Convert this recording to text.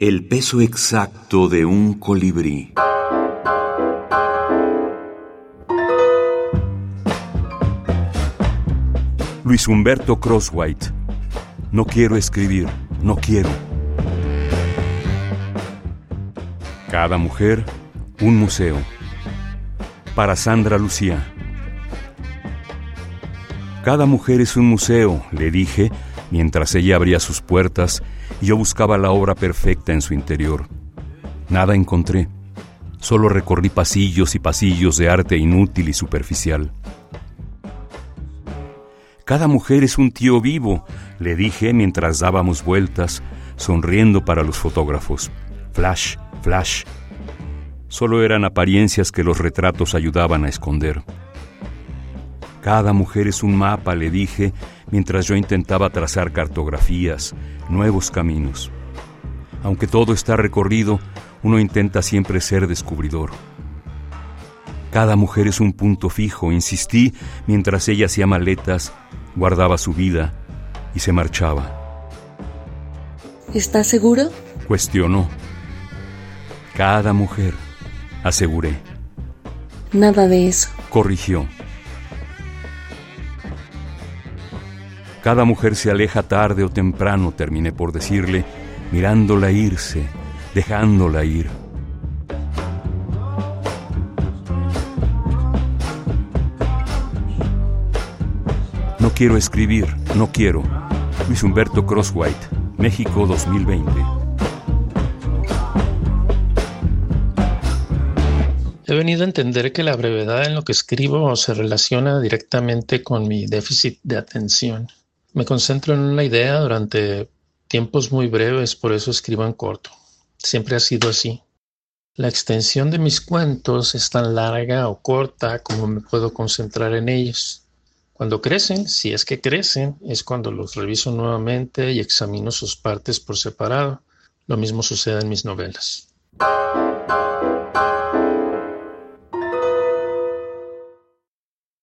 El peso exacto de un colibrí. Luis Humberto Crosswhite. No quiero escribir, no quiero. Cada mujer, un museo. Para Sandra Lucía. Cada mujer es un museo, le dije, mientras ella abría sus puertas y yo buscaba la obra perfecta en su interior. Nada encontré. Solo recorrí pasillos y pasillos de arte inútil y superficial. Cada mujer es un tío vivo, le dije mientras dábamos vueltas, sonriendo para los fotógrafos. Flash, flash. Solo eran apariencias que los retratos ayudaban a esconder. Cada mujer es un mapa, le dije, mientras yo intentaba trazar cartografías, nuevos caminos. Aunque todo está recorrido, uno intenta siempre ser descubridor. Cada mujer es un punto fijo, insistí, mientras ella hacía maletas, guardaba su vida y se marchaba. ¿Estás seguro? Cuestionó. Cada mujer, aseguré. Nada de eso. Corrigió. Cada mujer se aleja tarde o temprano, terminé por decirle, mirándola irse, dejándola ir. No quiero escribir, no quiero. Luis Humberto Crosswhite, México 2020. He venido a entender que la brevedad en lo que escribo se relaciona directamente con mi déficit de atención. Me concentro en una idea durante tiempos muy breves, por eso escribo en corto. Siempre ha sido así. La extensión de mis cuentos es tan larga o corta como me puedo concentrar en ellos. Cuando crecen, si es que crecen, es cuando los reviso nuevamente y examino sus partes por separado. Lo mismo sucede en mis novelas.